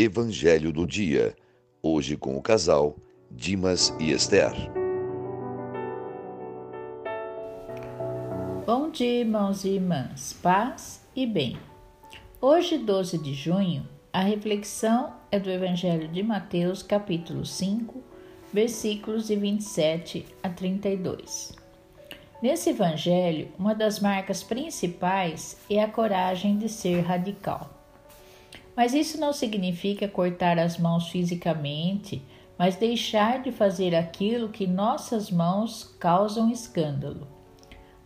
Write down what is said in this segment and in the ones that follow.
Evangelho do Dia, hoje com o casal Dimas e Esther. Bom dia, irmãos e irmãs, paz e bem. Hoje, 12 de junho, a reflexão é do Evangelho de Mateus, capítulo 5, versículos de 27 a 32. Nesse Evangelho, uma das marcas principais é a coragem de ser radical. Mas isso não significa cortar as mãos fisicamente, mas deixar de fazer aquilo que nossas mãos causam escândalo,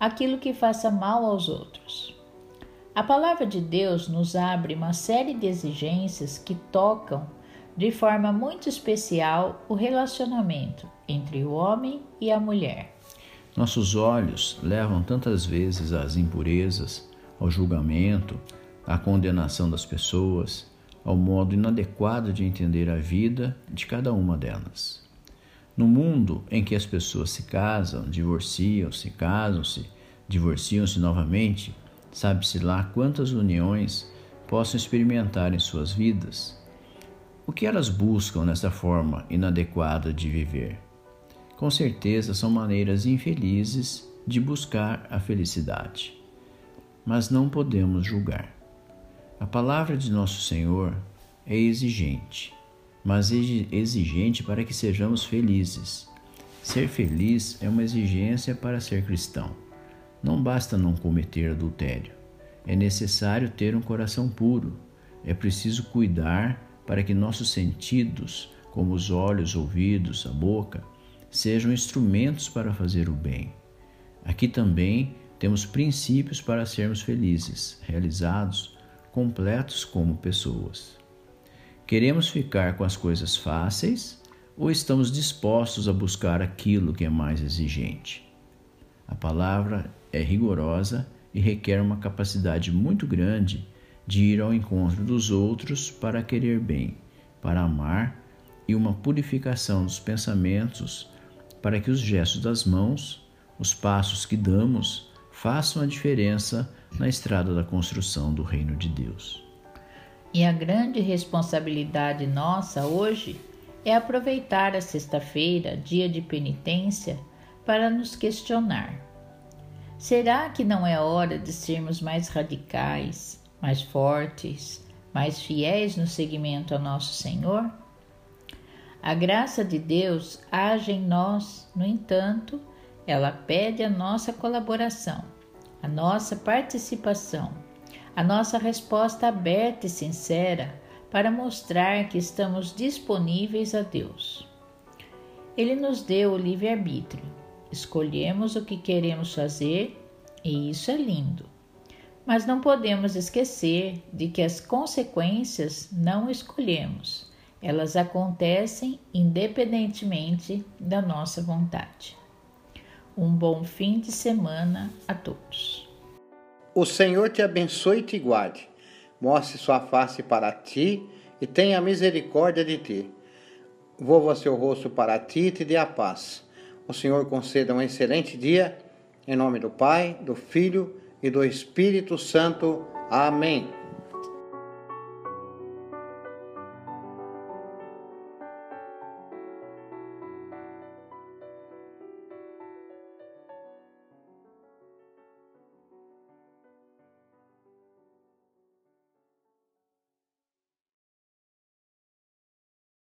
aquilo que faça mal aos outros. A palavra de Deus nos abre uma série de exigências que tocam de forma muito especial o relacionamento entre o homem e a mulher. Nossos olhos levam tantas vezes às impurezas, ao julgamento, à condenação das pessoas, ao modo inadequado de entender a vida de cada uma delas. No mundo em que as pessoas se casam, divorciam-se, casam-se, divorciam-se novamente, sabe-se lá quantas uniões possam experimentar em suas vidas. O que elas buscam nessa forma inadequada de viver? Com certeza são maneiras infelizes de buscar a felicidade. Mas não podemos julgar. A palavra de nosso Senhor é exigente, mas exigente para que sejamos felizes. Ser feliz é uma exigência para ser cristão. Não basta não cometer adultério. É necessário ter um coração puro. É preciso cuidar para que nossos sentidos, como os olhos, ouvidos, a boca, sejam instrumentos para fazer o bem. Aqui também temos princípios para sermos felizes, realizados completos como pessoas. Queremos ficar com as coisas fáceis ou estamos dispostos a buscar aquilo que é mais exigente? A palavra é rigorosa e requer uma capacidade muito grande de ir ao encontro dos outros para querer bem, para amar e uma purificação dos pensamentos para que os gestos das mãos, os passos que damos, façam a diferença na estrada da construção do reino de Deus. E a grande responsabilidade nossa hoje é aproveitar a sexta-feira, dia de penitência, para nos questionar: será que não é hora de sermos mais radicais, mais fortes, mais fiéis no seguimento ao nosso Senhor? A graça de Deus age em nós, no entanto, ela pede a nossa colaboração a nossa participação, a nossa resposta aberta e sincera para mostrar que estamos disponíveis a Deus. Ele nos deu o livre-arbítrio. Escolhemos o que queremos fazer e isso é lindo. Mas não podemos esquecer de que as consequências não escolhemos, elas acontecem independentemente da nossa vontade. Um bom fim de semana a todos. O Senhor te abençoe e te guarde, mostre sua face para ti e tenha misericórdia de ti. Volva seu rosto para ti e te dê a paz. O Senhor conceda um excelente dia, em nome do Pai, do Filho e do Espírito Santo. Amém.